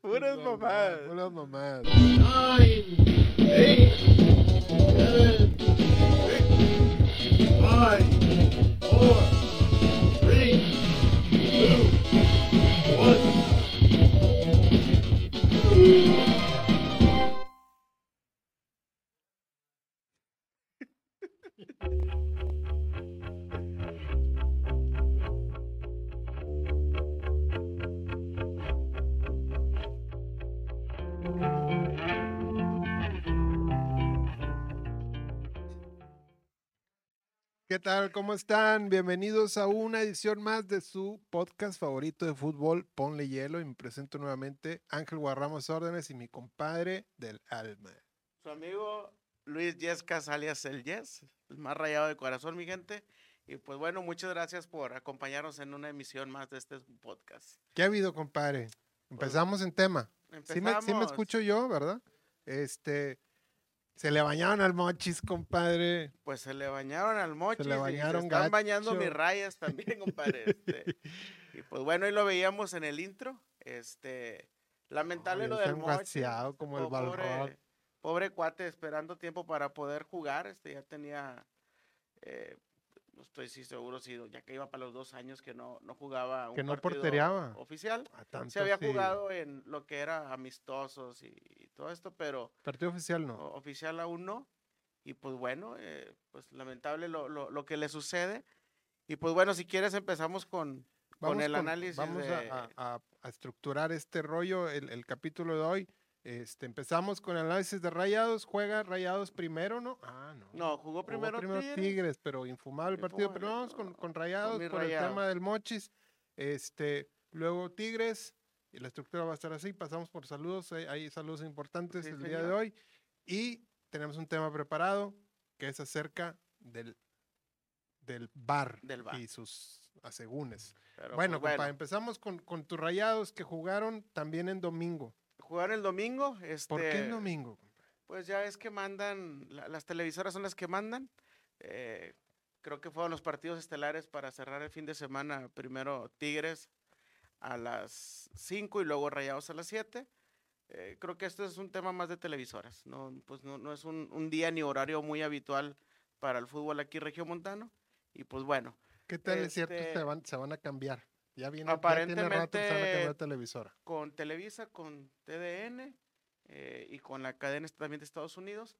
Puras mamadas. Puras mamadas. nine, eight, seven, tal? ¿Cómo están? Bienvenidos a una edición más de su podcast favorito de fútbol, Ponle Hielo. Y me presento nuevamente Ángel Guarramos Órdenes y mi compadre del alma. Su amigo Luis Yescas, alias el Yes, el más rayado de corazón, mi gente. Y pues bueno, muchas gracias por acompañarnos en una emisión más de este podcast. ¿Qué ha habido, compadre? Empezamos en tema. Sí me, sí me Empezamos. escucho yo, ¿verdad? Este, se le bañaron al mochis, compadre. Pues se le bañaron al mochis. le y bañaron están bañando mis rayas también, compadre. este. y pues bueno, ahí lo veíamos en el intro. Este, lamentable lo del mochis. como el po- pobre, pobre cuate esperando tiempo para poder jugar. Este ya tenía, eh, no estoy sí seguro si ya que iba para los dos años que no, no jugaba un Que no partido portereaba. oficial. Ah, tanto Se había así. jugado en lo que era amistosos y, y todo esto, pero Partido oficial no. oficial aún no. Y pues bueno, eh, pues lamentable lo, lo, lo que le sucede. Y pues bueno, si quieres empezamos con, con el análisis Vamos de- a, a- a estructurar este rollo, el, el capítulo de hoy. Este, empezamos con el análisis de Rayados. Juega Rayados primero, ¿no? Ah, no. No, jugó primero, Tigres. Tigres. pero infumable el partido. Pero vamos con, no, con Rayados por el tema del Mochis. Este, luego Tigres. Y la estructura va a estar así. Pasamos por saludos. Hay, hay saludos importantes Sí, el día de hoy. Y tenemos un tema preparado que es acerca del, del bar, Del VAR. y sus asegúnes. Pero, Bueno, pues, compa, empezamos con, con tus rayados que jugaron también en domingo. Jugaron el domingo. Este, ¿Por qué en domingo? compa? Pues ya es que mandan, la- las televisoras son las que mandan. eh, creo que fueron los partidos estelares para cerrar el fin de semana. Primero Tigres a las 5 y luego Rayados a las 7. Eh, creo que esto es un tema más de televisoras. No, pues no, no es un, un día ni horario muy habitual para el fútbol aquí regiomontano. Y pues bueno, ¿Qué tal es cierto este- se van, se van a cambiar? Ya viene, ya tiene rato que se van a cambiar Aparentemente- de televisora. con Televisa, con TDN eh, y con la cadena también de Estados Unidos.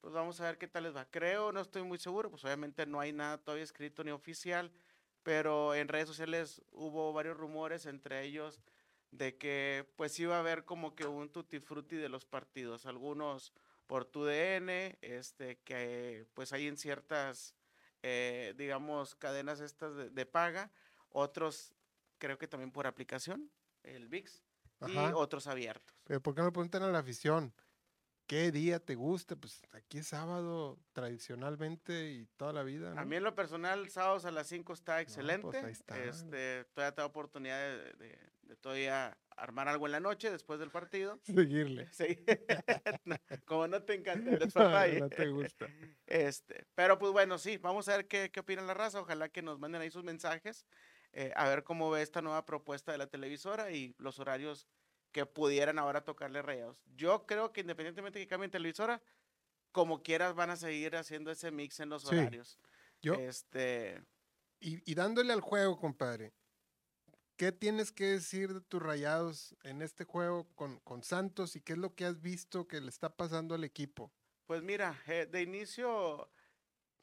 Pues vamos a ver qué tal les va. Creo, no estoy muy seguro, pues obviamente no hay nada todavía escrito ni oficial, pero en redes sociales hubo varios rumores, entre ellos de que pues iba a haber como que un tutti frutti de los partidos, algunos por TUDN, este, que pues hay en ciertas, eh, digamos, cadenas estas de, de paga, otros creo que también por aplicación, el VIX, y Ajá. otros abiertos. Pero ¿por qué no preguntan a la afición? ¿Qué día te gusta? Pues aquí es sábado tradicionalmente y toda la vida. A ¿no? mí en lo personal, sábados a las 5 está excelente. pues ahí está. Este, todavía tengo oportunidad de, de- de todavía armar algo en la noche después del partido. Seguirle. Sí. No, Como no te encanta el despapalle. no te gusta. Este, pero pues bueno, sí, vamos a ver qué, qué opina la raza. Ojalá que nos manden ahí sus mensajes, eh, a ver cómo ve esta nueva propuesta de la televisora y los horarios que pudieran ahora tocarle rayados. Yo creo que independientemente que cambien televisora, como quieras van a seguir haciendo ese mix en los Sí. horarios. Yo, Este, y, y dándole al juego, compadre, ¿qué tienes que decir de tus rayados en este juego con, con Santos y qué es lo que has visto que le está pasando al equipo? pues mira, eh, de inicio,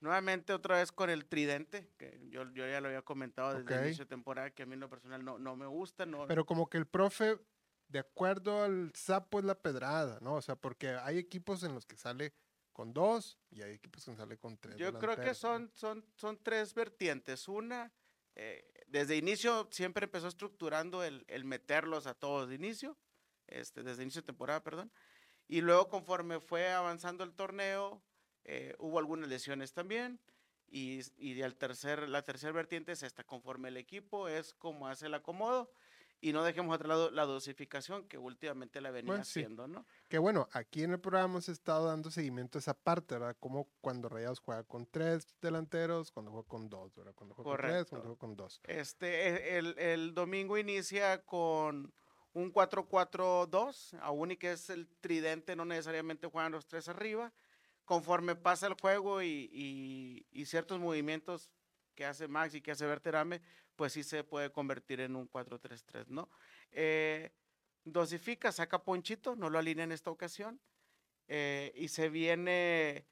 nuevamente otra vez con el tridente, que yo, yo ya lo había comentado desde el inicio de temporada, que a mí en lo personal no, no me gusta, no, Pero como que el profe, de acuerdo al sapo, es la pedrada, ¿no? O sea, porque hay equipos en los que sale con dos y hay equipos que sale con tres. Yo creo que son, son, son tres vertientes. Una, eh, desde inicio siempre empezó estructurando el, el meterlos a todos de inicio, este, desde inicio de temporada, perdón. Y luego conforme fue avanzando el torneo, eh, hubo algunas lesiones también. Y, y al tercer, la tercera vertiente es esta, conforme el equipo es como hace el acomodo. Y no dejemos a otro lado la dosificación que últimamente la venía Bueno, sí. haciendo, ¿no? Que bueno, aquí en el programa hemos estado dando seguimiento a esa parte, ¿verdad? Como cuando Rayados juega con tres delanteros, cuando juega con dos, ¿verdad? Cuando juega con tres, cuando Correcto. juega con dos. Este, e- el, el domingo inicia con un 4-4-2, aún y que es el tridente, no necesariamente juegan los tres arriba. Conforme pasa el juego y, y- y ciertos movimientos que hace Max y que hace Berterame, pues sí se puede convertir en un 4-3-3, ¿no? Eh, dosifica, saca Ponchito, no lo alinea en esta ocasión. eh, y se viene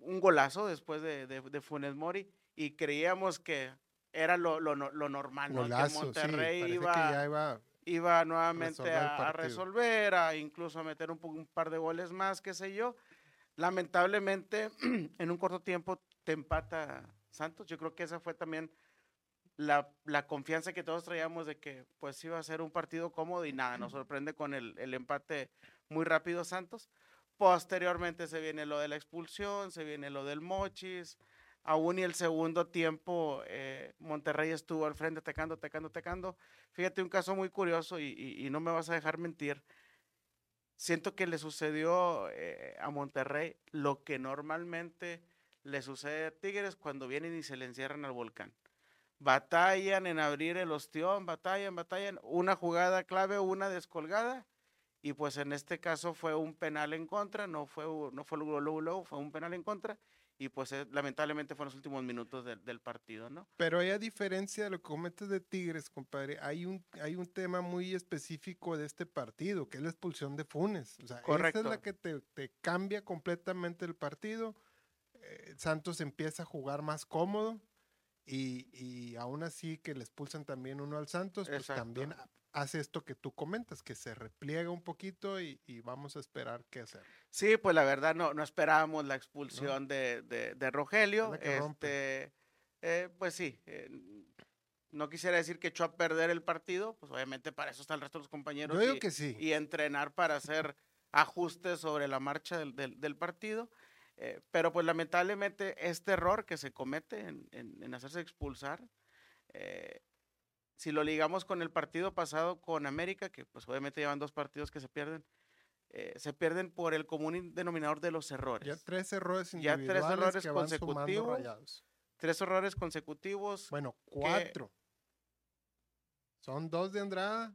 un golazo después de, de, de Funes Mori y creíamos que era lo, lo, lo normal, que Monterrey iba, que iba iba nuevamente resolver a, resolver, a incluso a meter un par de goles más, qué sé yo. Lamentablemente, en un corto tiempo te empata Santos. Yo creo que esa fue también la, la confianza que todos traíamos de que pues iba a ser un partido cómodo y nada, nos sorprende con el, el empate muy rápido Santos. Posteriormente se viene lo de la expulsión, se viene lo del Mochis. Aún y el segundo tiempo, eh, Monterrey estuvo al frente atacando, atacando, atacando. Fíjate un caso muy curioso y, y- y no me vas a dejar mentir. Siento que le sucedió eh, a Monterrey lo que normalmente le sucede a Tigres cuando vienen y se le encierran al volcán. Batallan en abrir el ostión, batallan, batallan. Una jugada clave, una descolgada. Y pues en este caso fue un penal en contra, no fue, no fue luego, fue un penal en contra. Y pues eh, lamentablemente fueron los últimos minutos del- del partido, ¿no? Pero hay a diferencia de lo que comentas de Tigres, compadre, hay un, hay un tema muy específico de este partido, que es la expulsión de Funes. O sea, esa es Correcto. la que te, te cambia completamente el partido. Eh, Santos empieza a jugar más cómodo y, y aún así que le expulsan también uno al Santos, pues Exacto. también hace esto que tú comentas, que se repliega un poquito y, y vamos a esperar qué hacer. Sí, pues la verdad no, no esperábamos la expulsión de, de- de Rogelio. Este, eh, pues sí, eh, no quisiera decir que echó a perder el partido, pues obviamente para eso están el resto de los compañeros Yo digo y, que sí. y entrenar para hacer ajustes sobre la marcha del, del- del partido. eh, pero pues lamentablemente este error que se comete en, en- en hacerse expulsar, eh, si lo ligamos con el partido pasado con América, que pues obviamente llevan dos partidos que se pierden, eh, se pierden por el común in- denominador de los errores. Ya tres errores Ya tres individuales errores que consecutivos. Tres errores consecutivos. Bueno, cuatro. Son dos de Andrada.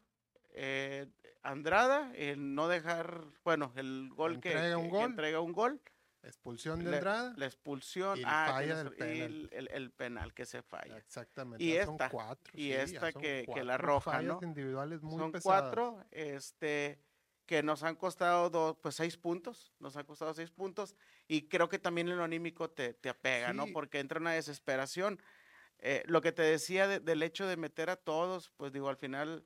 eh, Andrada, el no dejar, bueno, el gol que, Entrega un que- que gol. entrega un gol, Expulsión de Andrada. la expulsión, Y el ah, falla del y penal. el, el- el penal que se falla. Exactamente. Y ya son esta, cuatro. y sí, esta son que- que la roja, fallas ¿no? individuales muy Son pesadas. cuatro, este, que nos han costado dos, pues seis puntos, nos han costado seis puntos, y creo que también en lo anímico te, te apega, ¿no? Porque entra una desesperación. Eh, lo que te decía de- del hecho de meter a todos, pues digo, al final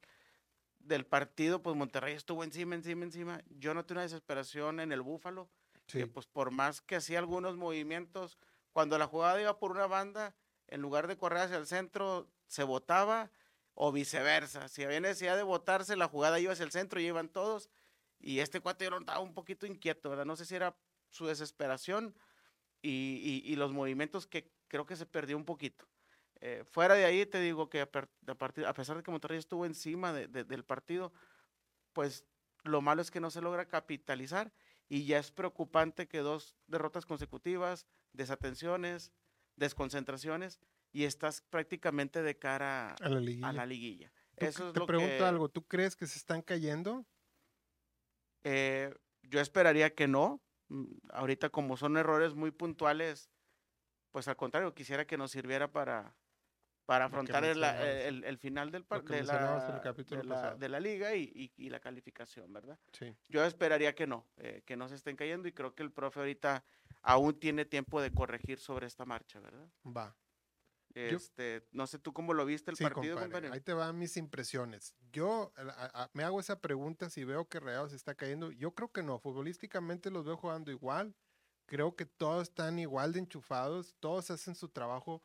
del partido, pues Monterrey estuvo encima, encima, encima. Yo noté una desesperación en el Búfalo, Sí. que pues por más que hacía algunos movimientos, cuando la jugada iba por una banda, en lugar de correr hacia el centro, se botaba o viceversa. Si había necesidad de botarse, la jugada iba hacia el centro y iban todos. Y este cuate notaba un poquito inquieto, ¿verdad? No sé si era su desesperación y, y- y los movimientos que creo que se perdió un poquito. Eh, fuera de ahí, te digo que a, partir- a pesar de que Monterrey estuvo encima de- de- del partido, pues lo malo es que no se logra capitalizar y ya es preocupante que dos derrotas consecutivas, desatenciones, desconcentraciones y estás prácticamente de cara A la liguilla. a la liguilla. Tú- Eso es te lo pregunto que, algo. ¿Tú crees que se están cayendo? eh, yo esperaría que no. Mm, Ahorita como son errores muy puntuales, pues al contrario, quisiera que nos sirviera para, para afrontar el, final del de, la, capítulo de, la, pasado. de la liga y, y- y la calificación, ¿verdad? Sí. Yo esperaría que no, eh, que no se estén cayendo y creo que el profe ahorita aún tiene tiempo de corregir sobre esta marcha, ¿verdad? Va. Este, no sé tú cómo lo viste el Sí, partido, compadre, compadre. Ahí te van mis impresiones. Yo a- a- a- me hago esa pregunta si veo que Rayados se está cayendo. Yo creo que no. Futbolísticamente los veo jugando igual. Creo que todos están igual de enchufados. Todos hacen su trabajo.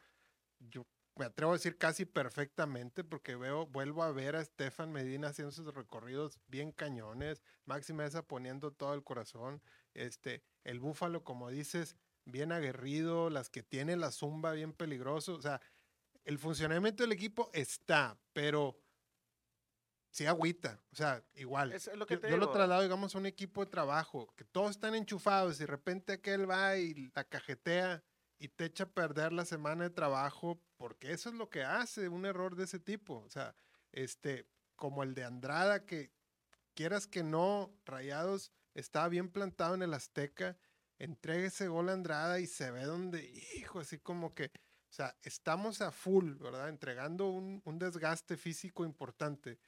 Yo me atrevo a decir casi perfectamente porque veo, vuelvo a ver a Stefan Medina haciendo sus recorridos bien cañones. Maxi Mesa poniendo todo el corazón. Este, el Búfalo, como dices, bien aguerrido, las que tiene la zumba bien peligroso. O sea, el funcionamiento del equipo está, pero sí agüita. O sea, igual. Es lo que yo, te yo lo traslado, digamos, a un equipo de trabajo, que todos están enchufados y de repente aquel va y la cajetea y te echa a perder la semana de trabajo, porque eso es lo que hace un error de ese tipo. O sea, este, como el de Andrada, que quieras que no, Rayados estaba bien plantado en el Azteca, entrega ese gol a Andrada y se ve donde, hijo, así como que, o sea, estamos a full, ¿verdad? Entregando un, un desgaste físico importante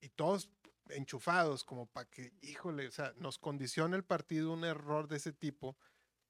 y todos enchufados como para que, híjole, o sea, nos condiciona el partido un error de ese tipo,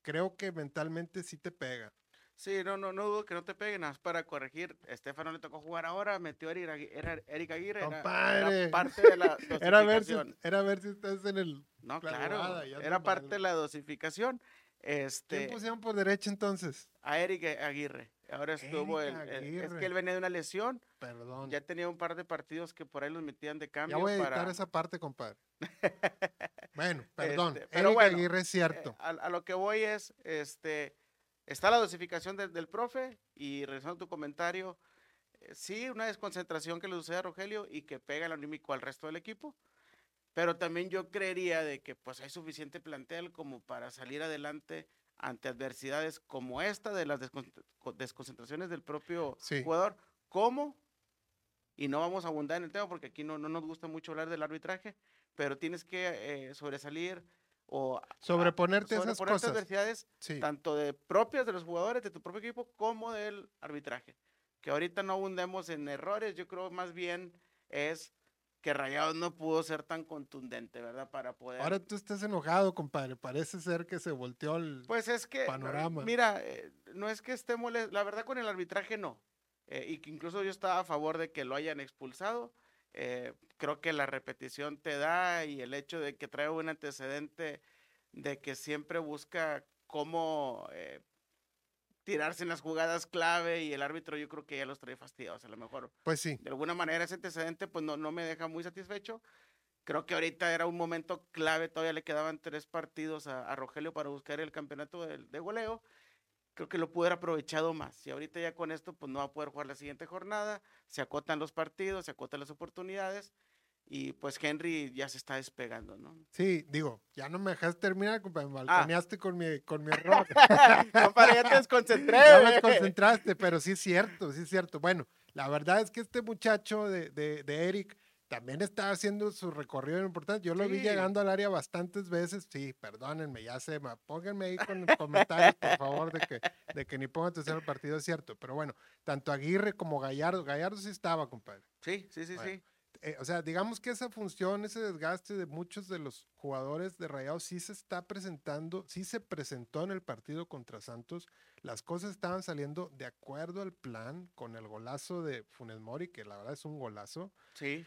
creo que mentalmente sí te pega. Sí, no, no, no dudo que no te peguen, nada más para corregir. Estefano le tocó jugar ahora, metió a Eric, era Eric Aguirre. era- Compadre. Era, parte de la Era ver, si, era ver si estás en el... No, la claro, jugada, ya era parte de la dosificación. ¿Quién Este, pusieron por derecha entonces? a Eric Aguirre. Ahora estuvo el, el- es que él venía de una lesión, Perdón. ya tenía un par de partidos que por ahí los metían de Ya cambio voy a editar para esa parte, compadre. bueno, perdón. Este, pero Eric bueno, Aguirre es Eh, cierto. a, a lo que voy es, este, está la dosificación del- del profe y regresando a tu comentario, eh, sí, una desconcentración que le sucede a Rogelio y que pega el anímico al resto del equipo, pero también yo creería de que pues hay suficiente plantel como para salir adelante ante adversidades como esta de las descon- co- desconcentraciones del propio Sí. jugador, como, y no vamos a abundar en el tema porque aquí no, no nos gusta mucho hablar del arbitraje, pero tienes que eh, sobresalir o Sobreponerte a esas sobreponerte cosas. adversidades Sí. tanto de propias de los jugadores de tu propio equipo como del arbitraje. Que ahorita no abundemos en errores, yo creo más bien es que Rayados no pudo ser tan contundente, ¿verdad? Para poder... Ahora tú estás enojado, compadre. Parece ser que se volteó el... Pues es que, panorama. mira, eh, no es que esté molesto, la verdad con el arbitraje no. Eh, y que incluso yo estaba a favor de que lo hayan expulsado. Eh, creo que la repetición te da y el hecho de que trae un antecedente de que siempre busca cómo eh, tirarse en las jugadas clave y el árbitro yo creo que ya los trae fastidiados a lo mejor Pues sí. de alguna manera ese antecedente pues no, no me deja muy satisfecho. Creo que ahorita era un momento clave, todavía le quedaban tres partidos a, a Rogelio para buscar el campeonato de, de goleo. Creo que lo pudo haber aprovechado más. Y ahorita ya con esto pues no va a poder jugar la siguiente jornada, se acotan los partidos, se acotan las oportunidades y pues Henry ya se está despegando, ¿no? Sí, digo, ya no me dejaste terminar, compadre. Me Ah. balconeaste con mi, con mi error. Compadre, ya te desconcentré. ya me desconcentraste, pero sí es cierto, sí es cierto. Bueno, la verdad es que este muchacho de, de, de Eric también está haciendo su recorrido importante. Yo lo vi llegando al área bastantes veces. Sí, perdónenme, ya sé, pónganme ahí con comentarios, por favor, de que, de que ni pongan atención al partido, es cierto. Pero bueno, tanto Aguirre como Gallardo, Gallardo sí estaba, compadre. Sí, sí, sí, Bueno. sí. Eh, o sea, digamos que esa función, ese desgaste de muchos de los jugadores de Rayados sí se está presentando, sí se presentó en el partido contra Santos. Las cosas estaban saliendo de acuerdo al plan con el golazo de Funes Mori, que la verdad es un golazo. Sí,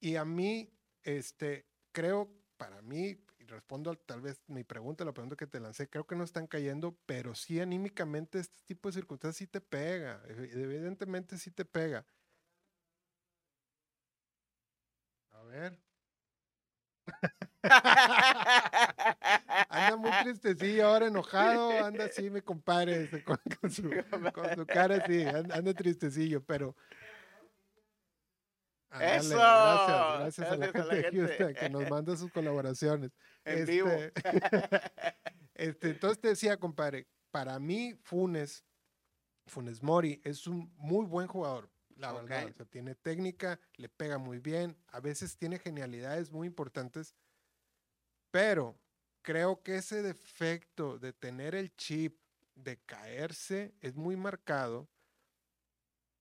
Y a mí, este, creo, para mí, respondo al- tal vez mi pregunta, la pregunta que te lancé, creo que no están cayendo, pero sí anímicamente este tipo de circunstancias sí te pega, evi- evidentemente sí te pega. A ver. Anda muy tristecillo, ahora enojado, anda así, mi compadre, este, con, su, cara así, an- anda tristecillo, pero... ¡Eso! Gracias, gracias a la Gracias a la gente de gente. Houston que nos manda sus colaboraciones. en vivo. Este, este, entonces te decía, compadre, para mí Funes, Funes Mori es un muy buen jugador, la verdad. Ok. O sea, tiene técnica, le pega muy bien, a veces tiene genialidades muy importantes, pero creo que ese defecto de tener el chip, de caerse, es muy marcado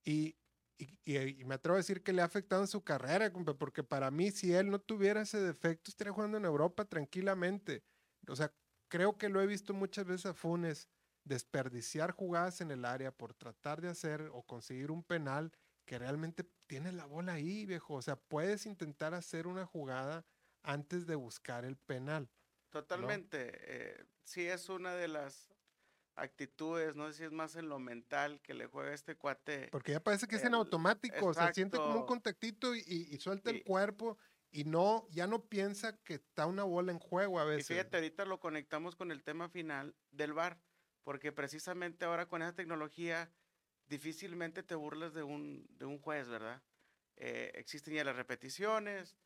y, y- me atrevo a decir que le ha afectado en su carrera, porque para mí si él no tuviera ese defecto, estaría jugando en Europa tranquilamente. O sea, creo que lo he visto muchas veces a Funes desperdiciar jugadas en el área por tratar de hacer o conseguir un penal que realmente tiene la bola ahí, viejo. O sea, puedes intentar hacer una jugada antes de buscar el penal. Totalmente. eh, sí es una de las actitudes, no sé si es más en lo mental que le juega este cuate. Porque ya parece que es en El- automático, o sea, siente como un exacto. contactito y, y- y suelta el Y- cuerpo y no, ya no piensa que está una bola en juego a Y veces. fíjate, ahorita lo conectamos con el tema final del VAR, porque precisamente ahora con esa tecnología difícilmente te burlas de un, de un juez, ¿verdad? Eh, existen ya las repeticiones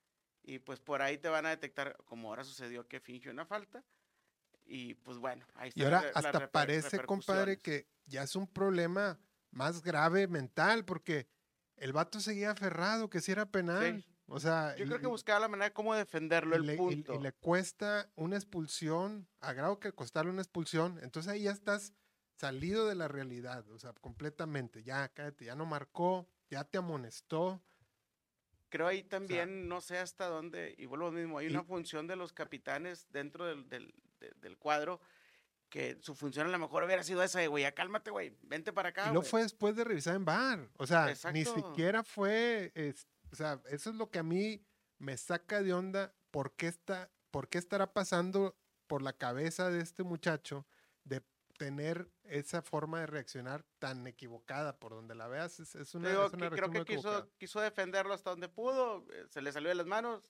y pues por ahí te van a detectar, como ahora sucedió que fingió una falta. Y pues bueno, ahí Y están ahora hasta parece, compadre, que ya es un problema más grave mental, porque el vato seguía aferrado, que si era penal. O sea, Yo y- creo que y- buscaba la manera de cómo defenderlo, y el le, y- punto. y le cuesta una expulsión, a grado que costarle una expulsión, entonces ahí ya estás salido de la realidad, o sea, completamente, ya cállate, ya no marcó, ya te amonestó, Creo ahí también, no sé hasta dónde, y vuelvo a lo mismo, hay Y- una función de los capitanes dentro del, del- de- del cuadro que su función a lo mejor hubiera sido esa de, güey, ya cálmate, güey, vente para acá. y no güey". fue después de revisar en bar, o sea, ni siquiera fue, es- o sea, eso es lo que a mí me saca de onda, ¿por qué, está, ¿por qué estará pasando por la cabeza de este muchacho de tener esa forma de reaccionar tan equivocada por donde la veas? Es, es una, digo es una que creo que quiso, quiso defenderlo hasta donde pudo, eh, se le salió de las manos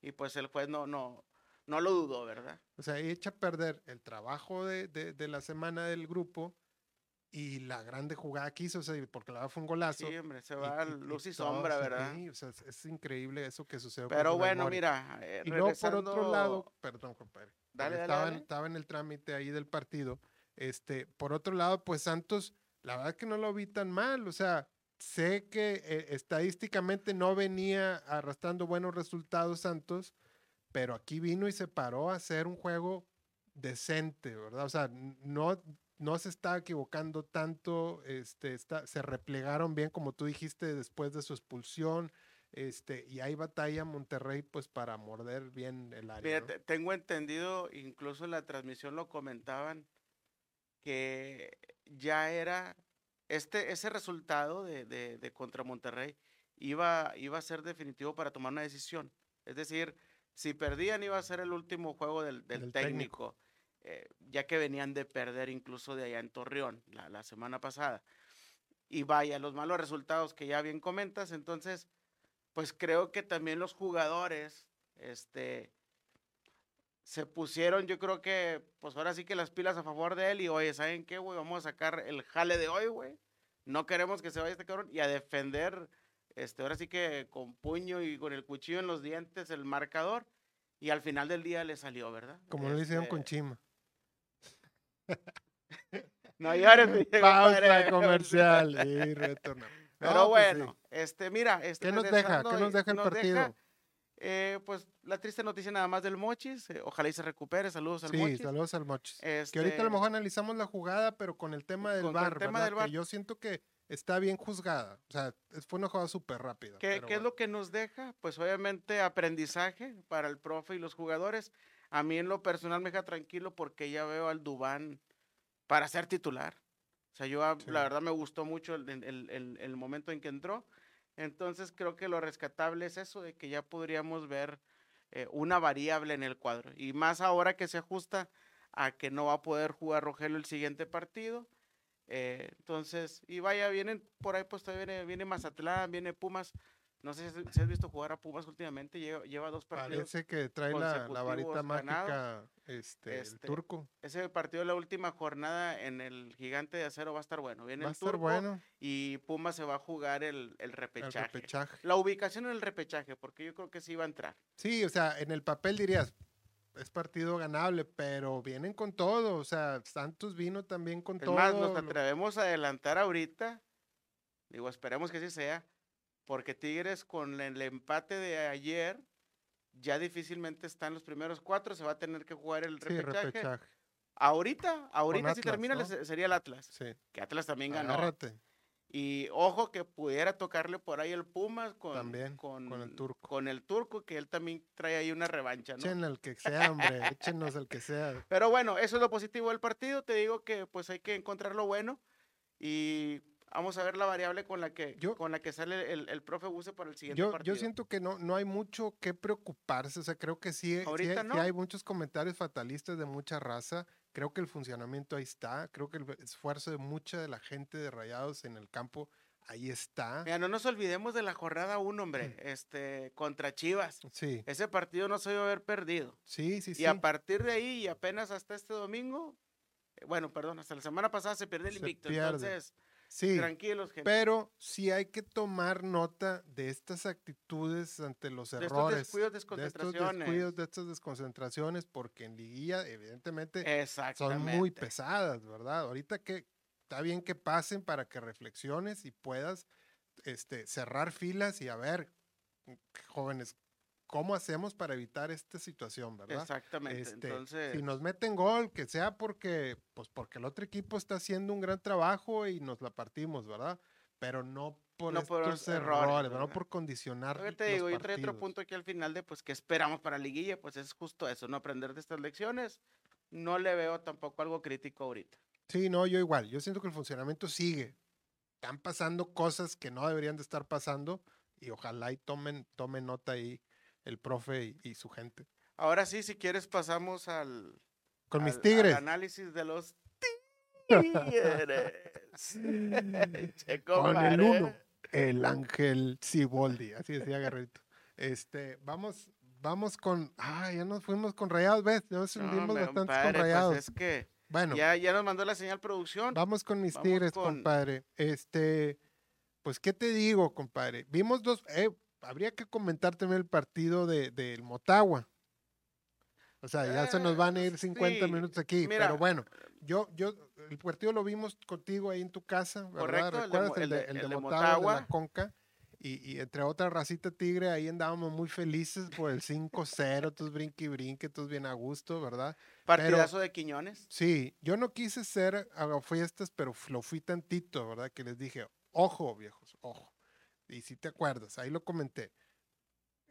y pues el juez no, no, no lo dudó, ¿verdad? O sea, echa a perder el trabajo de, de- de la semana del grupo y la grande jugada que hizo, o sea, porque la fue un golazo. Sí, hombre, se y- va y- y luz y todo, sombra, sí, ¿verdad? sí, o sea, es, es increíble eso que sucedió. Pero bueno, mira, eh, Y luego por otro lado, perdón, compadre. Dale, dale, estaba, en- dale. estaba en el trámite ahí del partido. Este, por otro lado, pues Santos, la verdad que no lo vi tan mal. O sea, sé que eh, estadísticamente no venía arrastrando buenos resultados Santos, pero aquí vino y se paró a hacer un juego decente, ¿verdad? O sea, no, no se está equivocando tanto, este, se replegaron bien, como tú dijiste, después de su expulsión. Este, y hay batalla Monterrey, pues, para morder bien el área. Tengo entendido, incluso en la transmisión lo comentaban, que ya era este, ese resultado de, de- de contra Monterrey iba, iba a ser definitivo para tomar una decisión. Es decir, si perdían iba a ser el último juego del, del Del técnico, eh, ya que venían de perder incluso de allá en Torreón la, la semana pasada. Y vaya, los malos resultados que ya bien comentas, entonces, pues creo que también los jugadores, este, se pusieron, yo creo que, pues ahora sí que las pilas a favor de él y, oye, ¿saben qué, güey? Vamos a sacar el jale de hoy, güey. No queremos que se vaya este cabrón y a defender, este, ahora sí que con puño y con el cuchillo en los dientes el marcador y al final del día le salió, ¿verdad? Como lo hicieron con Este, Chima. No llores, Pausa comercial y retornamos. Pero No, pues sí. bueno, este, mira, este, ¿Qué nos deja? ¿Qué nos deja el nos partido? eh, pues la triste noticia nada más del Mochis. eh, ojalá y se recupere. Saludos al Sí, Mochis. saludos al Mochis. Que ahorita a Este, lo mejor analizamos la jugada, pero con el tema del Con- con el tema del Que VAR. yo siento que está bien juzgada. O sea, fue una jugada súper rápida. ¿Qué, qué es lo que nos deja? Pues obviamente aprendizaje para el profe y los jugadores. A mí en lo personal me deja tranquilo porque ya veo al Dubán para ser titular. O sea, yo a- Sí. la verdad me gustó mucho el, el- el- el momento en que entró. Entonces creo que lo rescatable es eso, de que ya podríamos ver eh, una variable en el cuadro. Y más ahora que se ajusta a que no va a poder jugar Rogelio el siguiente partido. Eh, entonces, y vaya, vienen por ahí, pues todavía viene, viene Mazatlán, viene Pumas. No sé si, si has visto jugar a Pumas últimamente, lleva, lleva dos partidos. Parece que trae la, la varita mágica este, el Este, turco. Ese partido de la última jornada en el Gigante de Acero va a estar bueno. Viene Va a el estar turco bueno y Pumas se va a jugar el, el el repechaje. repechaje. La ubicación en el repechaje, porque yo creo que sí va a entrar. Sí, o sea, en el papel dirías, es partido ganable, pero vienen con todo. O sea, Santos vino también con Es todo. más, nos atrevemos a adelantar ahorita. Digo, esperemos que así sea. Porque Tigres con el empate de ayer ya difícilmente están los primeros cuatro. Se va a tener que jugar el Sí, repechaje. repechaje. Ahorita, ahorita si Atlas, termina sería el Atlas. Sí. Que Atlas también ganó. Agárrate. Y ojo que pudiera tocarle por ahí el Pumas con, También, con, con el turco. con el turco, que él también trae ahí una revancha, ¿no? Echen al que sea, hombre. Échenos al que sea. Pero bueno, eso es lo positivo del partido. Te digo que pues hay que encontrar lo bueno y vamos a ver la variable con la que, Yo- con la que sale el, el profe Buse para el siguiente Yo, partido. yo siento que no, no hay mucho que preocuparse. O sea, creo que sí, sí, Ahorita sí no. hay muchos comentarios fatalistas de mucha raza. Creo que el funcionamiento ahí está. Creo que el esfuerzo de mucha de la gente de Rayados en el campo ahí está. Mira, no nos olvidemos de la jornada 1, hombre, este, contra Chivas. Sí, Ese partido no se iba a haber perdido. sí, sí, sí. Y a partir de ahí, y apenas hasta este domingo, eh, bueno, perdón, hasta la semana pasada se pierde el Se invicto. pierde. Entonces, Sí, tranquilos, gente. pero sí hay que tomar nota de estas actitudes ante los De estos errores. descuidos, de estos desconcentraciones. descuidos, de estas desconcentraciones, porque en liguilla, evidentemente, son muy pesadas, ¿verdad? Ahorita que está bien que pasen para que reflexiones y puedas este, cerrar filas y a ver, jóvenes, ¿cómo hacemos para evitar esta situación, verdad? Exactamente. Este, Entonces, Si nos meten gol, que sea porque, pues porque el otro equipo está haciendo un gran trabajo y nos la partimos, ¿verdad? Pero no por No por errores, errores, no por condicionar. que te los digo, yo traía otro punto aquí al final de, pues, ¿qué esperamos para liguilla? Pues es justo eso, no aprender de estas lecciones. No le veo tampoco algo crítico ahorita. Sí, no, yo igual. Yo siento que el funcionamiento sigue. Están pasando cosas que no deberían de estar pasando y ojalá y tomen, tomen nota ahí el profe y, y su gente. Ahora sí, si quieres, pasamos al, Con mis al- al tigres. análisis de los tigres. Che, Con el uno, el ángel Ciboldi, así decía Guerrito. Este, vamos, vamos con, ah, ya nos fuimos con rayados, ves, ya nos No, hundimos hombre, bastante compadre, con pues rayados. es que bueno, ya, ya nos mandó la señal producción. vamos con mis vamos tigres, con- compadre. Este, pues, ¿qué te digo, compadre? Vimos dos, eh, habría que comentar también el partido de, del Motagua. O sea, ya se nos van a ir 50 sí, minutos aquí, mira, pero bueno, yo, yo, el partido lo vimos contigo ahí en tu casa, ¿verdad? Correcto, el de ¿Recuerdas el el de, de- el de el de Motagua, el de la Motagua. Conca? Y, y entre otra racita tigre, ahí andábamos muy felices por el 5-0, todos brinque y brinque, todos bien a gusto, ¿verdad? Partidazo de Quiñones. Sí, yo no quise ser fiestas, pero lo fui tantito, ¿verdad? Que les dije, ojo, viejos, ojo. Y si te acuerdas, ahí lo comenté.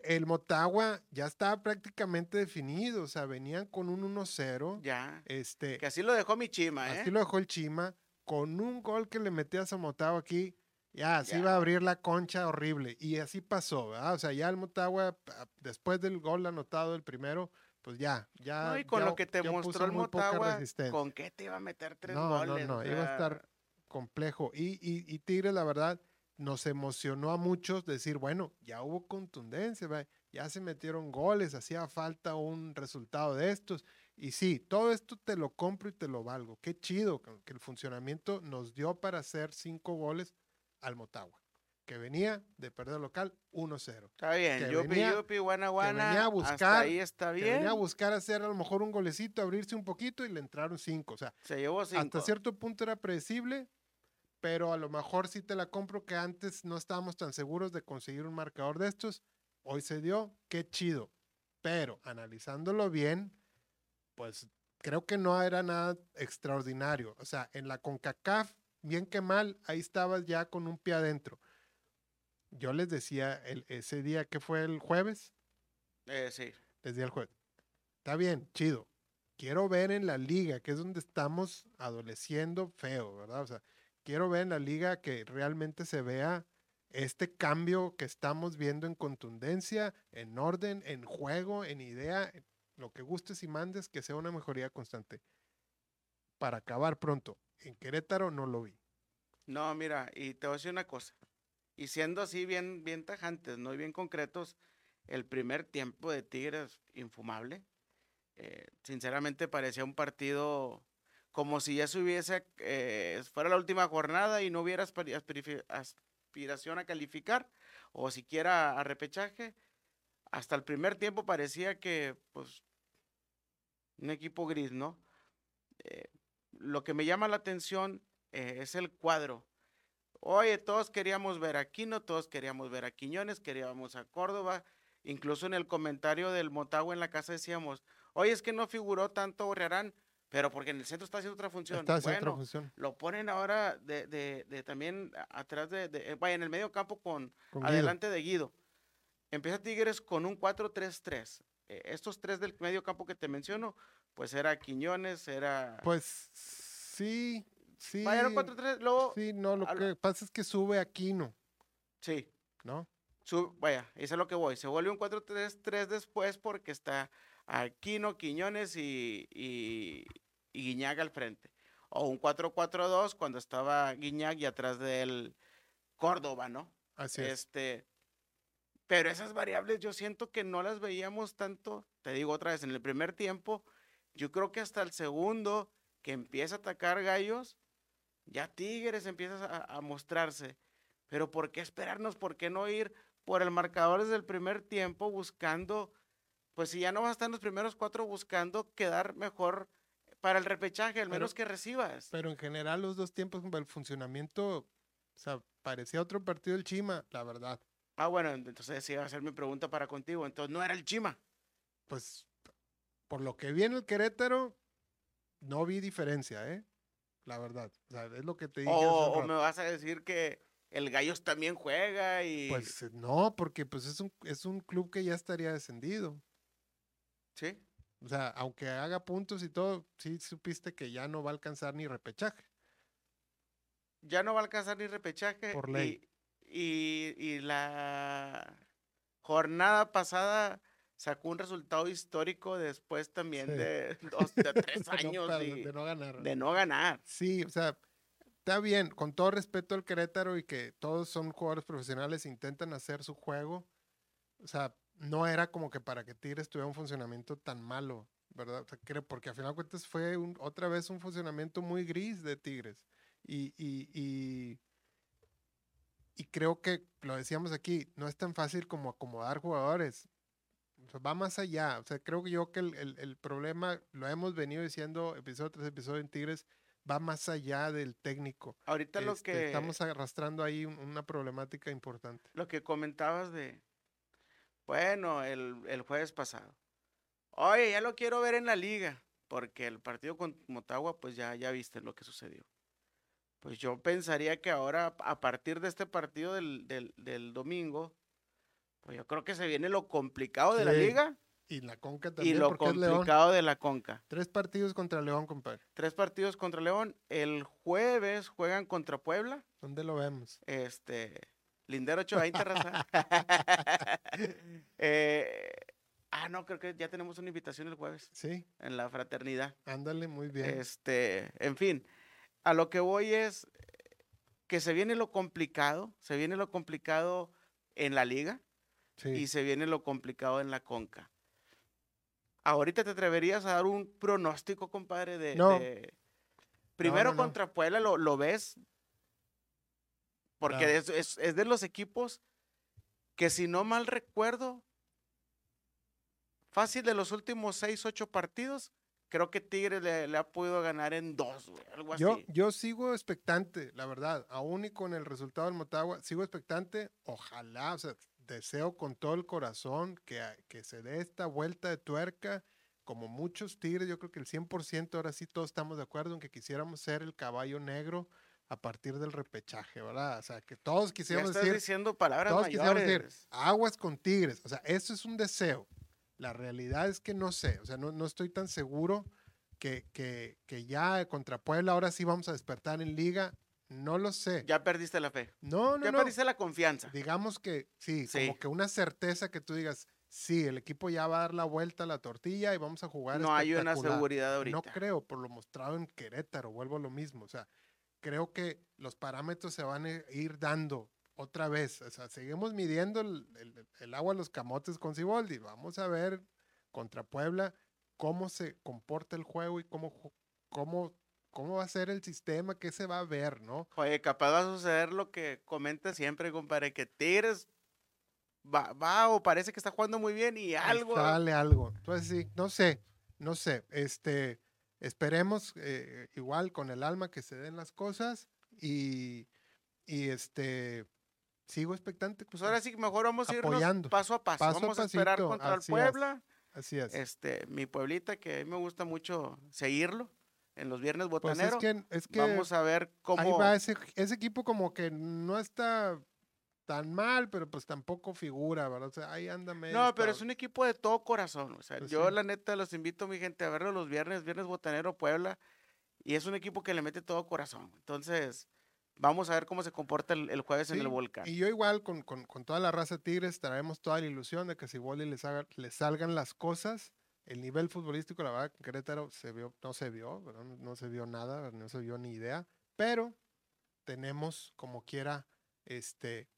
El Motagua ya estaba prácticamente definido, o sea, venían con un 1-0. Ya. Este, Que así lo dejó mi chima, ¿eh? así lo dejó el Chima, con un gol que le metías a Motagua aquí, ya, se Ya. iba a abrir la concha horrible. Y así pasó, ¿verdad? O sea, ya el Motagua, a- después del gol anotado, el primero, pues ya, ya. No, y con ya- lo que te mostró el Motagua. ¿con qué te iba a meter tres No, goles? no, O no, iba a estar complejo. Y, y, y Tigres, la verdad, nos emocionó a muchos decir, bueno, ya hubo contundencia, ya se metieron goles, hacía falta un resultado de estos. Y sí, todo esto te lo compro y te lo valgo. Qué chido que que el funcionamiento nos dio para hacer cinco goles al Motagua, que venía de perder local 1-0. Está bien, que yupi, venía- yupi, guana, guana. venía a hasta buscar, ahí está Que bien. venía a buscar hacer a lo mejor un golecito, abrirse un poquito y le entraron cinco. O sea, Se llevó cinco. hasta cierto punto era predecible, pero a lo mejor sí te la compro que antes no estábamos tan seguros de conseguir un marcador de estos. Hoy se dio, qué chido. Pero analizándolo bien, pues creo que no era nada extraordinario. O sea, en la CONCACAF, bien que mal, ahí estabas ya con un pie adentro. Yo les decía el, ese día que fue el jueves, Eh, sí. les di el jueves. Está bien, chido. Quiero ver en la liga, que es donde estamos adoleciendo feo, ¿verdad? O sea, quiero ver en la liga que realmente se vea este cambio que estamos viendo en contundencia, en orden, en juego, en idea, lo que gustes y mandes, que sea una mejoría constante. Para acabar pronto, en Querétaro no lo vi. No, mira, y te voy a decir una cosa. Y siendo así bien, bien tajantes, ¿no? Y bien concretos, el primer tiempo de Tigres, infumable. Eh, sinceramente parecía un partido como si ya se hubiese, eh, fuera la última jornada y no hubiera aspiración a calificar o siquiera a repechaje. Hasta el primer tiempo parecía que, pues, un equipo gris, ¿no? Eh, lo que me llama la atención eh, es el cuadro. Oye, todos queríamos ver a Quino, todos queríamos ver a Quiñones, queríamos a Córdoba. Incluso en el comentario del Motagua en la casa decíamos, oye, es que no figuró tanto Borrearán, pero porque en el centro está haciendo otra función. Está haciendo otra Bueno, función. lo ponen ahora de, de- de también atrás de, de- vaya, en el medio campo con, con Guido. adelante de Guido. Empieza Tigres con un 4-3-3. Eh, estos tres del medio campo que te menciono, pues era Quiñones, era... Pues sí, sí. vaya, era un 4-3, luego... Sí, no, lo al- que pasa es que sube Aquino, Sí, ¿no? su- vaya, eso es lo que voy. Se vuelve un 4-3-3 después porque está Aquino, Quiñones y, y, y Guiñaga al frente. O un 4-4-2 cuando estaba Guiñaga y atrás de él Córdoba, ¿no? Así es. Este, pero esas variables yo siento que no las veíamos tanto, te digo otra vez, en el primer tiempo, yo creo que hasta el segundo que empieza a atacar gallos, ya Tigres empieza a, a mostrarse. Pero ¿por qué esperarnos? ¿Por qué no ir por el marcador desde el primer tiempo buscando, pues si ya no vas a estar en los primeros cuatro buscando quedar mejor para el repechaje, al Pero- menos que recibas? Pero en general los dos tiempos, el funcionamiento O sea, parecía otro partido del Chima, la verdad. Ah, bueno, entonces sí va a ser mi pregunta para contigo. Entonces no era el Chima. Pues, por lo que vi en el Querétaro, no vi diferencia, ¿eh? La verdad. O sea, es lo que te dije. O, me vas a decir que el Gallos también juega y... Pues no, porque pues es un, es un club que ya estaría descendido. Sí. O sea, aunque haga puntos y todo, sí supiste que ya no va a alcanzar ni repechaje. Ya no va a alcanzar ni repechaje. Por ley. Y, y, y la jornada pasada sacó un resultado histórico después también Sí. de dos, de tres no años y- de no ganar. de no ganar. Sí, o sea, está bien, con todo respeto al Querétaro y que todos son jugadores profesionales, intentan hacer su juego. O sea, no era como que para que Tigres tuviera un funcionamiento tan malo, ¿verdad? O sea, creo, porque al final de cuentas fue un- otra vez un funcionamiento muy gris de Tigres. Y, y, y, y creo que, lo decíamos aquí, no es tan fácil como acomodar jugadores. O sea, va más allá. O sea, creo que yo que el, el- el problema, lo hemos venido diciendo episodio tras episodio en Tigres, va más allá del técnico. Ahorita lo Este, que Estamos arrastrando ahí un- una problemática importante. lo que comentabas de, bueno, el, el jueves pasado. Oye, ya lo quiero ver en la liga, porque el partido con Motagua, pues ya, ya viste lo que sucedió. Pues yo pensaría que ahora, a partir de este partido del, del, del domingo, pues yo creo que se viene lo complicado de la liga Y la Conca y también, lo porque es León. complicado de la Conca. Tres partidos contra León, compadre. Tres partidos contra León. El jueves juegan contra Puebla. ¿Dónde lo vemos? Este, Lindero 820, raza. Eh, ah, no, creo que ya tenemos una invitación el jueves Sí, en la fraternidad. ándale, muy bien. Este, en fin, a lo que voy es que se viene lo complicado, se viene lo complicado en la liga sí. y se viene lo complicado en la conca. Ahorita te atreverías a dar un pronóstico, compadre, de, No. de- primero no, no. contra Puebla, ¿lo, lo ves? Porque Claro. es, es- es de los equipos que si no mal recuerdo, fácil de los últimos seis, ocho partidos, creo que Tigres le, le ha podido ganar en dos, güey, algo así. Yo, yo sigo expectante, la verdad, aún y con el resultado del Motagua, sigo expectante, ojalá, o sea, deseo con todo el corazón que, que se dé esta vuelta de tuerca, como muchos tigres, yo creo que el 100% ahora sí todos estamos de acuerdo en que quisiéramos ser el caballo negro a partir del repechaje, ¿verdad? O sea, que todos ya quisiéramos estás decir, diciendo palabras todos quisiéramos decir, mayores. aguas con Tigres. O sea, eso es un deseo. La realidad es que no sé. O sea, no, no estoy tan seguro que, que, que ya contra Puebla ahora sí vamos a despertar en liga. No lo sé. Ya perdiste la fe. no, no, ya no. perdiste la confianza. Digamos que sí, Sí. como que una certeza que tú digas, sí, el equipo ya va a dar la vuelta a la tortilla y vamos a jugar. No hay una espectacular". seguridad ahorita. No creo, por lo mostrado en Querétaro, vuelvo a lo mismo. O sea, creo que los parámetros se van a ir dando otra vez. O sea, seguimos midiendo el, el- el agua a los camotes con Ciboldi. Vamos a ver contra Puebla cómo se comporta el juego y cómo, cómo, cómo va a ser el sistema, qué se va a ver, ¿no? Oye, capaz va a suceder lo que comenta siempre, compadre, que Tigres va, va o parece que está jugando muy bien y algo. Sale algo. Entonces, sí, no sé, no sé. Este, esperemos eh, igual con el alma que se den las cosas y, y este, sigo expectante. Pues ahora sí, mejor vamos a irnos paso a paso. Vamos a esperar contra el es. Puebla. Así es. Este, mi pueblita, que a mí me gusta mucho seguirlo en los viernes pues es botaneros. que, es que vamos a ver cómo. ahí va ese, ese equipo como que no está tan mal, pero pues tampoco figura, ¿verdad? O sea, ahí anda medio. No, pero es un equipo de todo corazón. O sea, Pues yo sí. la neta los invito, mi gente, a verlo los viernes, viernes botanero Puebla. Y es un equipo que le mete todo corazón. Entonces, vamos a ver cómo se comporta el, el jueves en el volcán. Y yo igual con, con- con toda la raza Tigres traemos toda la ilusión de que si Boli les, haga, les salgan las cosas, el nivel futbolístico, la verdad, en Querétaro se vio, no se vio, ¿verdad? no, no se vio nada, no se vio ni idea, pero tenemos como quiera este,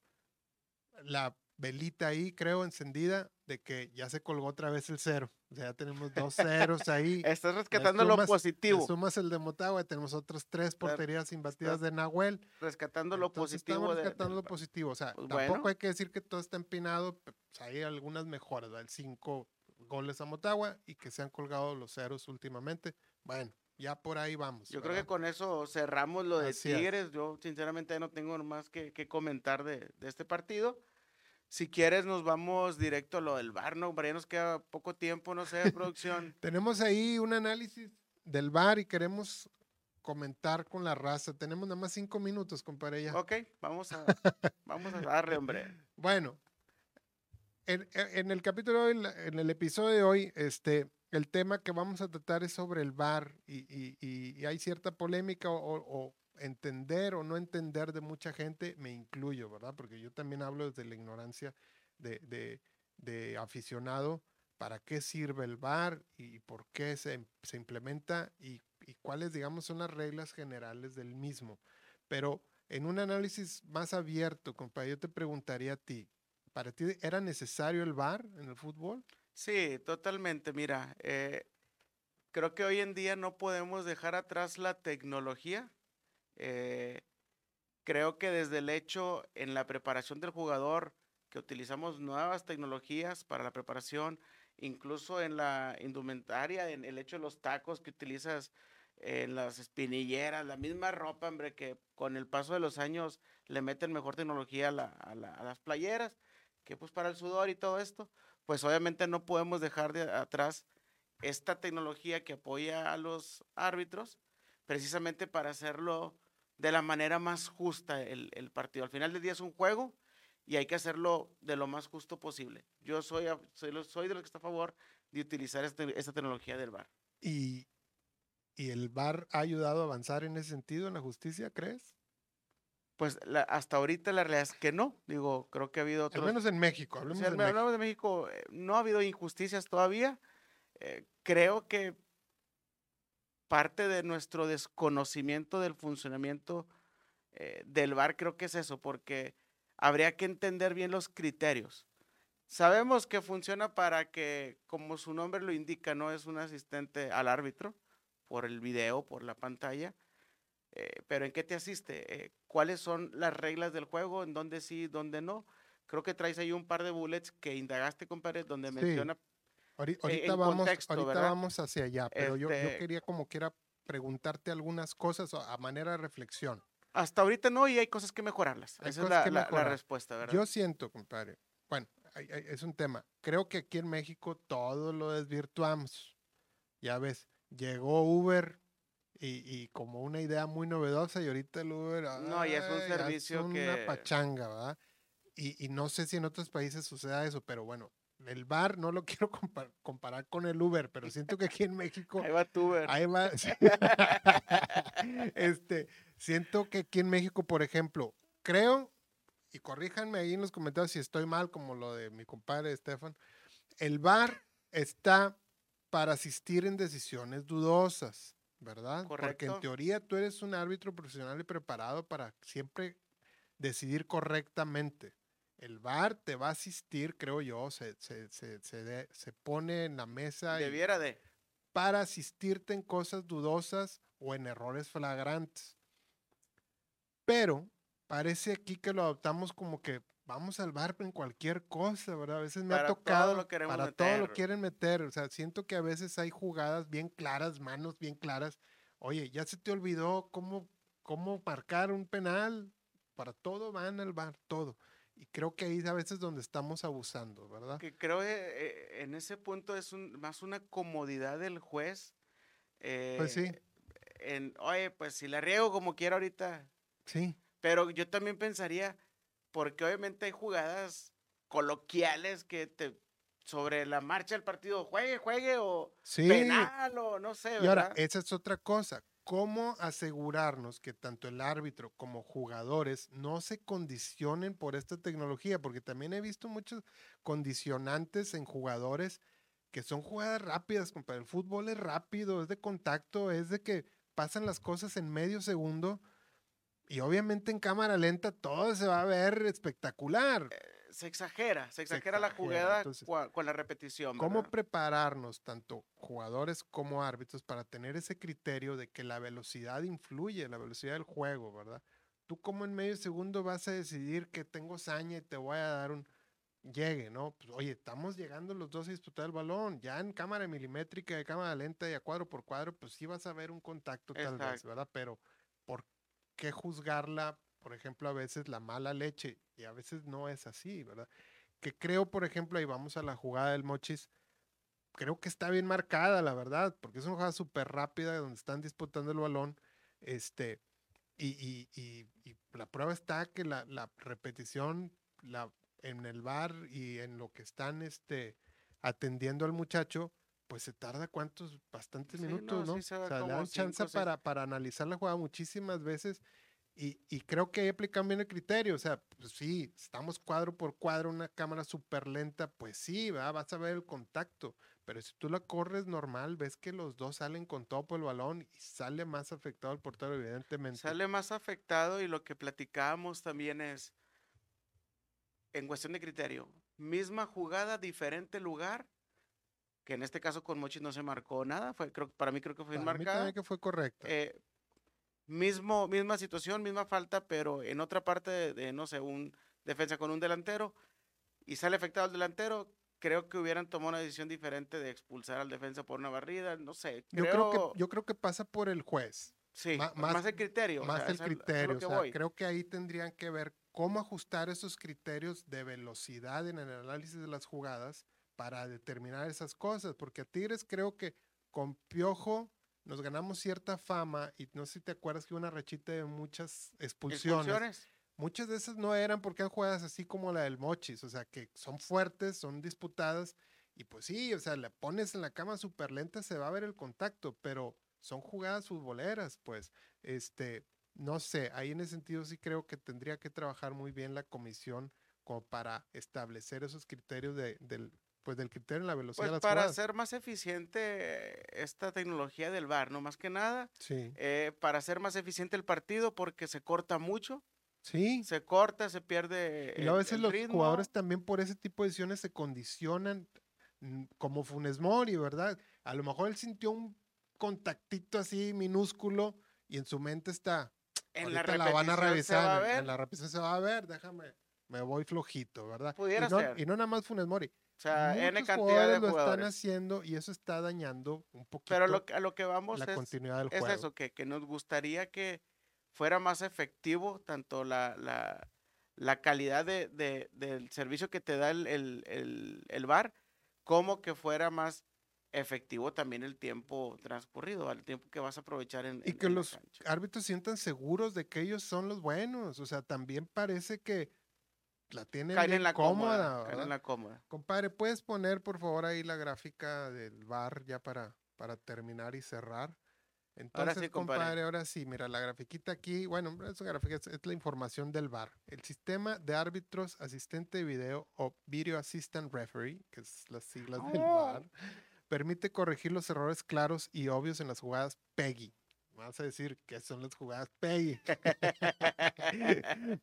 la velita ahí, creo, encendida de que ya se colgó otra vez el cero. O sea, ya tenemos dos ceros ahí. Estás rescatando lo sumas- positivo. sumas el de Motagua, tenemos otras tres porterías imbatidas de Nahuel. Rescatando lo positivo. De- rescatando lo positivo. O sea, Pues tampoco bueno. hay que decir que todo está empinado. pues, hay algunas mejoras, ¿verdad? El cinco goles a Motagua y que se han colgado los ceros últimamente. Bueno, Ya por ahí vamos. Yo creo que con eso cerramos lo de Así es. Tigres. Yo sinceramente no tengo más que, que comentar de, de este partido. Si quieres nos vamos directo a lo del bar, ¿no? Hombre, Ya nos queda poco tiempo, no sé, producción. Tenemos ahí un análisis del bar y queremos comentar con la raza. Tenemos nada más cinco minutos, compadre. ya. ok, vamos a, vamos a darle, hombre. Bueno, en, en- el capítulo, de hoy, en el episodio de hoy, este, el tema que vamos a tratar es sobre el VAR y, y- y- hay cierta polémica o- o entender o no entender de mucha gente, me incluyo, ¿verdad? Porque yo también hablo desde la ignorancia de, de- de aficionado, para qué sirve el VAR y por qué se, se implementa y, y cuáles, digamos, son las reglas generales del mismo. Pero en un análisis más abierto, compadre, yo te preguntaría a ti, ¿para ti era necesario el VAR en el fútbol? Sí, totalmente. Mira, eh, creo que hoy en día no podemos dejar atrás la tecnología. Eh, creo que desde el hecho en la preparación del jugador, que utilizamos nuevas tecnologías para la preparación, incluso en la indumentaria, en el hecho de los tacos que utilizas en las espinilleras, la misma ropa, hombre, que con el paso de los años le meten mejor tecnología a, la- a la- a las playeras, que pues para el sudor y todo esto pues obviamente no podemos dejar de atrás esta tecnología que apoya a los árbitros, precisamente para hacerlo de la manera más justa el, el partido. Al final del día es un juego y hay que hacerlo de lo más justo posible. Yo soy, soy, soy de los que está a favor de utilizar este- esta tecnología del VAR. ¿Y, ¿Y el VAR ha ayudado a avanzar en ese sentido en la justicia, crees? Pues la- hasta ahorita la realidad es que no. Digo, creo que ha habido Al otros... menos en México, hablemos al de menos México. de México, eh, no ha habido injusticias todavía. Eh, creo que parte de nuestro desconocimiento del funcionamiento eh, del VAR creo que es eso, porque habría que entender bien los criterios. Sabemos que funciona para que, como su nombre lo indica, no es un asistente al árbitro por el video, por la pantalla, eh, pero ¿en qué te asiste? Eh, ¿Cuáles son las reglas del juego? ¿En dónde sí, dónde no? Creo que traes ahí un par de bullets que indagaste, compadre, donde Sí. menciona Ahorita, vamos, contexto, ahorita vamos hacia allá, pero yo, yo Este- quería como quiera preguntarte algunas cosas a manera de reflexión. Hasta ahorita no, y hay cosas que mejorarlas. Hay Esa es la, que la- mejorar. respuesta, ¿verdad? Yo siento, compadre, bueno, hay- hay- es un tema. Creo que aquí en México todo lo desvirtuamos. Ya ves, llegó Uber y, y como una idea muy novedosa y ahorita el Uber... No, y es un ay, servicio una que- pachanga, ¿verdad? Y, y no sé si en otros países suceda eso, pero bueno, el bar no lo quiero compar- comparar con el Uber, pero siento que aquí en México... Ahí va tú, ver. Ahí va. este, siento que aquí en México, por ejemplo, creo, y corríjanme ahí en los comentarios si estoy mal, como lo de mi compadre Estefan, el VAR está para asistir en decisiones dudosas, ¿verdad? Porque en Correcto. teoría tú eres un árbitro profesional y preparado para siempre decidir correctamente. El VAR te va a asistir, creo yo, se, se, se, se de- se pone en la mesa y- Debiera de. para asistirte en cosas dudosas o en errores flagrantes. Pero parece aquí que lo adoptamos como que vamos al bar en cualquier cosa, ¿verdad? A veces me Para ha todo tocado, lo queremos para todo lo meter. quieren meter, o sea, siento que a veces hay jugadas bien claras, manos bien claras. Oye, ya se te olvidó cómo, cómo marcar un penal. Para todo van al bar, todo. Y creo que ahí a veces donde estamos abusando, ¿verdad? Que creo que eh, en ese punto es un- más una comodidad del juez. Pues sí. eh, En, oye, pues si la riego como quiera ahorita. Sí. Pero yo también pensaría, porque obviamente hay jugadas coloquiales que te sobre la marcha del partido, juegue, juegue o Sí. penal o no sé, Y ahora, esa es otra cosa. ¿Cómo asegurarnos que tanto el árbitro como jugadores no se condicionen por esta tecnología? Porque también he visto muchos condicionantes en jugadores que son jugadas rápidas, compadre. El fútbol es rápido, es de contacto, es de que pasan las cosas en medio segundo y obviamente en cámara lenta todo se va a ver espectacular. Se exagera, se exagera la jugada entonces, con la repetición. ¿Cómo prepararnos, tanto jugadores como árbitros, para tener ese criterio de que la velocidad influye, la velocidad del juego, ¿verdad? Tú como en medio segundo vas a decidir que tengo saña y te voy a dar un, llegue, ¿no? Pues, oye, estamos llegando los dos a disputar el balón. Ya en cámara milimétrica, de cámara lenta y a cuadro por cuadro, pues sí vas a ver un contacto tal vez. ¿verdad? Pero ¿por qué juzgarla, por ejemplo, a veces la mala leche? Y a veces no es así, ¿verdad? Que creo, por ejemplo, ahí vamos a la jugada del Mochis, creo que está bien marcada, la verdad, porque es una jugada súper rápida donde están disputando el balón, este, y, y- y- y la prueba está que la, la repetición la, en el bar y en lo que están este, atendiendo al muchacho, pues se tarda cuántos, bastantes Sí, no, minutos, ¿no? sí se o sea, le dan chance seis. para, para analizar la jugada muchísimas veces y, y creo que ahí aplican bien el criterio. O sea, pues sí, estamos cuadro por cuadro, una cámara súper lenta, pues sí, ¿verdad? vas a ver el contacto. Pero si tú la corres normal, ves que los dos salen con todo por el balón y sale más afectado el portero, evidentemente. Sale más afectado y lo que platicábamos también es, en cuestión de criterio, misma jugada, diferente lugar, que en este caso con Mochis no se marcó nada, fue, creo, para mí creo que fue Para mí marcada. también que fue correcto. eh, mismo, misma situación, misma falta, pero en otra parte de, de, no sé, un defensa con un delantero y sale afectado el delantero, creo que hubieran tomado una decisión diferente de expulsar al defensa por una barrida, no sé. yo, creo que, yo creo que pasa por el juez. sí, ma- más, más- el criterio. o más sea, el a- es criterio. que o sea, creo que ahí tendrían que ver cómo ajustar esos criterios de velocidad en el análisis de las jugadas para determinar esas cosas. Porque a Tigres creo que con Piojo nos ganamos cierta fama y no sé si te acuerdas que hubo una rachita de muchas expulsiones. Expulsiones. Muchas de esas no eran porque eran jugadas así como la del Mochis, o sea, que son fuertes, son disputadas, y pues sí, o sea, le pones en la cama súper lenta, se va a ver el contacto, pero son jugadas futboleras, pues, este, no sé, ahí en ese sentido sí creo que tendría que trabajar muy bien la comisión como para establecer esos criterios de, del, pues del criterio en la velocidad Pues de las para jugadas. hacer más eficiente esta tecnología del VAR, no más que nada, Sí, eh, para hacer más eficiente el partido porque se corta mucho, sí. se corta, se pierde Y luego a el- veces el los ritmo. jugadores también por ese tipo de decisiones se condicionan mm, como Funes Mori, ¿verdad? A lo mejor él sintió un contactito así minúsculo y en su mente está, en la la van a se va revisar, a en- en, la repetición se va a ver, déjame, me voy flojito, ¿verdad? Pudiera y, no, ser. y no nada más Funes Mori, o sea, N muchos cantidad de jugadores lo están haciendo y eso está dañando un poquito Pero lo a lo que vamos la es, continuidad del es juego. eso, que, que nos gustaría que fuera más efectivo tanto la, la, la calidad de, de- del servicio que te da el, el, el, el VAR, como que fuera más efectivo también el tiempo transcurrido, el tiempo que vas a aprovechar en, Y en- que en los árbitros sientan seguros de que ellos son los buenos. O sea, también parece que la tienen Caen bien en la cómoda. cómoda, caen en la cómoda. Compadre, ¿puedes poner por favor ahí la gráfica del bar ya para, para terminar y cerrar? Entonces, sí, compadre. compadre, ahora sí, mira, la grafiquita aquí, bueno, es, una gráfica, es, es la información del bar. El sistema de árbitros, asistente de video o Video Assistant Referee, que es las siglas del Oh. bar, permite corregir los errores claros y obvios en las jugadas PEGI. Vas a decir que son las jugadas PEGI.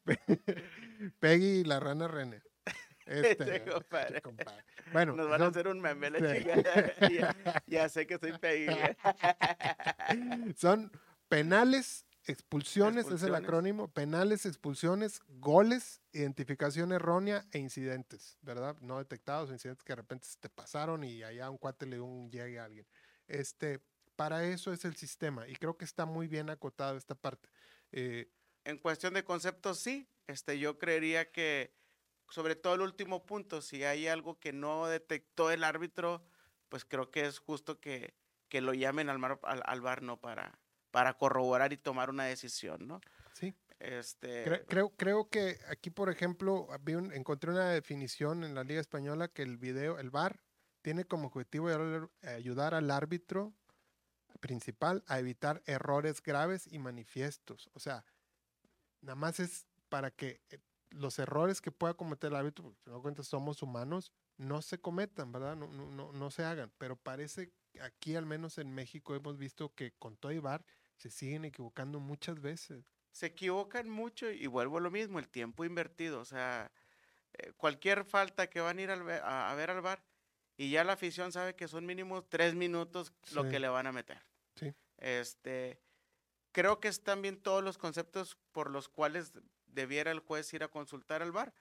Peggy y la rana René. Este, compadre. compadre. Bueno, Nos van a hacer un meme, la Sí. chingada. ya, ya sé que soy pegué. son penales, expulsiones, es el acrónimo, penales, expulsiones, goles, identificación errónea e incidentes, ¿verdad? No detectados, incidentes que de repente se te pasaron y allá un cuate le dio un llegue a alguien. Este, para eso es el sistema y creo que está muy bien acotado esta parte. Eh, en cuestión de conceptos, sí. Este, yo creería que, sobre todo el último punto, si hay algo que no detectó el árbitro, pues creo que es justo que, que lo llamen al, mar- al, al VAR, ¿no? Para, para corroborar y tomar una decisión, ¿no? sí, Este, Cre- creo, creo que aquí, por ejemplo, un- encontré una definición en la Liga Española que el video, el VAR, tiene como objetivo ayudar al árbitro principal a evitar errores graves y manifiestos. O sea, nada más es para que eh, los errores que pueda cometer el árbitro, porque de cuentas somos humanos, no se cometan, ¿verdad? No, no, no, no se hagan. Pero parece aquí, al menos en México, hemos visto que con todo y VAR se siguen equivocando muchas veces. se equivocan mucho y vuelvo a lo mismo, el tiempo invertido. O sea, eh, cualquier falta que van a ir a ver al bar y ya la afición sabe que son mínimo tres minutos lo que le van a meter. Sí. Este, creo que están bien todos los conceptos por los cuales debiera el juez ir a consultar al bar.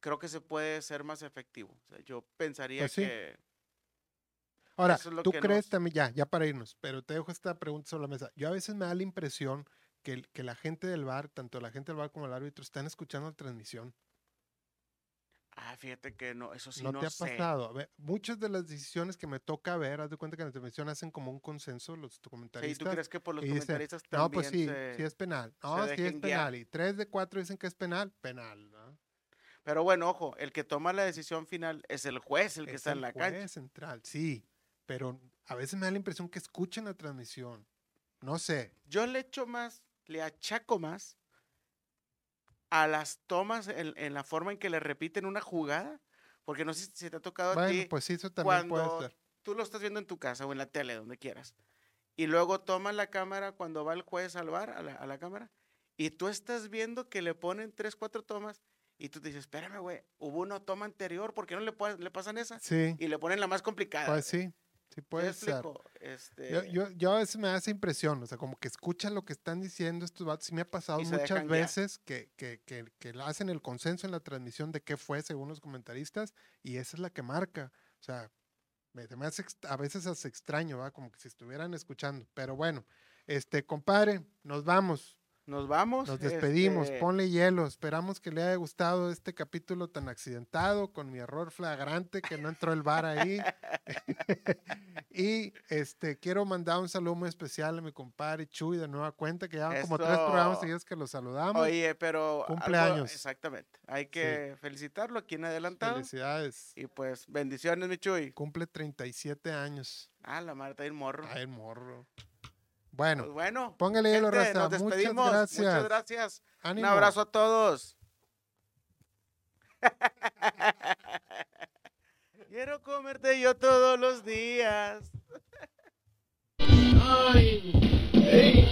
creo que se puede ser más efectivo. O sea, yo pensaría Pues sí. que Ahora, es tú crees nos- también, ya, ya para irnos, pero te dejo esta pregunta sobre la mesa. Yo a veces me da la impresión que, que la gente del bar, tanto la gente del bar como el árbitro, están escuchando la transmisión. Ah, fíjate que no, eso sí ¿No, no, te ha sé. pasado? A ver, muchas de las decisiones que me toca ver, haz de cuenta que en la televisión hacen como un consenso los Sí, ¿tú comentaristas. crees que por los y dicen, comentaristas no, también pues sí, se- sí es penal. No, sí es dejen guiar? penal. Y tres de cuatro dicen que es penal, penal. ¿no? Pero bueno, ojo, el que toma la decisión final es el juez, el que Es está en la cancha. juez central, sí. Pero a veces me da la impresión que escuchan la transmisión. No sé. Yo le echo más, le achaco más a las tomas en, en la forma en que le repiten una jugada, porque no sé si te ha tocado a Bueno, ti, pues eso también puede cuando ser. tú lo estás viendo en tu casa o en la tele, donde quieras, y luego toman la cámara cuando va el juez al bar, a la, a la cámara, y tú estás viendo que le ponen tres, cuatro tomas, y tú te dices, espérame, güey, hubo una toma anterior, ¿por qué no le, le pasan esa? Sí, Y le ponen la más complicada. pues sí, sí ¿Sí me puede ser. Este, Yo, yo, yo a veces me da esa impresión, o sea, como que escuchan lo que están diciendo estos vatos. Sí me ha pasado muchas veces que, que, que, que hacen el consenso en la transmisión de qué fue según los comentaristas y esa es la que marca. O sea, me, me hace a veces hace extraño, ¿va? Como que si estuvieran escuchando. Pero bueno, este, compadre, nos vamos. Nos vamos. Nos despedimos, este, ponle hielo. Esperamos que le haya gustado este capítulo tan accidentado, con mi error flagrante que no entró el bar ahí. y este quiero mandar un saludo muy especial a mi compadre Chuy de nueva cuenta, que ya van como tres programas seguidos que lo saludamos. Oye, pero. algo- Cumpleaños. exactamente. Hay que felicitarlo aquí en adelantado. Felicidades. Y pues, bendiciones, mi Chuy. Cumple 37 años. Ah, la Marta el morro. Ay, el morro. Pues Bueno, bueno. póngale hielo, raza. nos Muchas despedimos. gracias. Muchas gracias. Ánimo. Un abrazo a todos. Quiero comerte yo todos los días. nine, eight,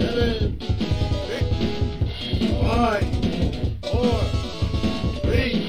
seven, six, five, four, three,